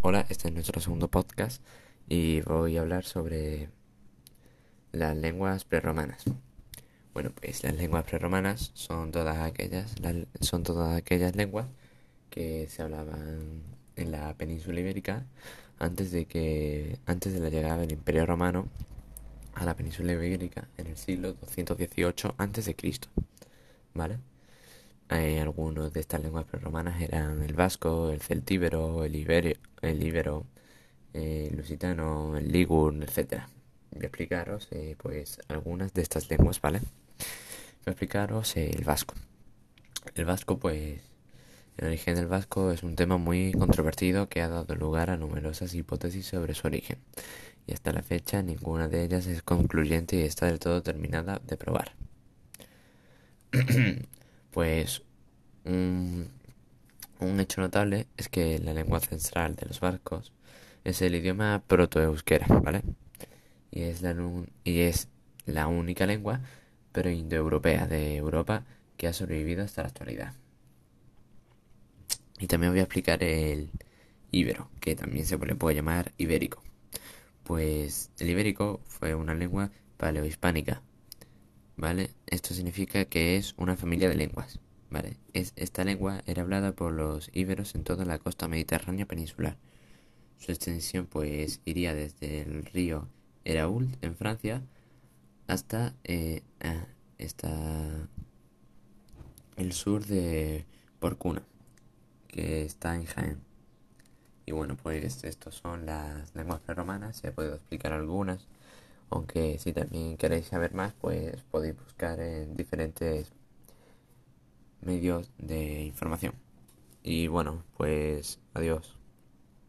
Hola, este es nuestro segundo podcast y voy a hablar sobre las lenguas prerromanas. Bueno, pues las lenguas prerromanas son todas aquellas son todas aquellas lenguas que se hablaban en la península ibérica antes de que antes de la llegada del Imperio Romano a la península ibérica en el siglo 218 antes de Cristo. ¿Vale? Eh, algunos de estas lenguas prerromanas eran el vasco, el celtíbero, el, iberio, el íbero, el lusitano, el ligur, etc. Voy a explicaros eh, pues algunas de estas lenguas, ¿vale? Voy a explicaros el vasco. El vasco, pues, el origen del vasco es un tema muy controvertido que ha dado lugar a numerosas hipótesis sobre su origen. Y hasta la fecha ninguna de ellas es concluyente y está del todo terminada de probar. Pues un, hecho notable es que la lengua ancestral de los vascos es el idioma protoeuskera, ¿vale? Y es la, y es la única lengua pero indoeuropea de Europa que ha sobrevivido hasta la actualidad. Y también voy a explicar el íbero, que también se le puede llamar ibérico. Pues el ibérico fue una lengua paleohispánica ¿vale? Esto significa que es una familia de lenguas, ¿vale? Es, esta lengua era hablada por los íberos en toda la costa mediterránea peninsular. Su extensión pues iría desde el río Erault en Francia hasta eh, el sur de Porcuna, que está en Jaén. Y bueno, pues estas son las lenguas preromanas, he podido explicar algunas. Aunque si también queréis saber más, pues podéis buscar en diferentes medios de información. Y bueno, pues adiós.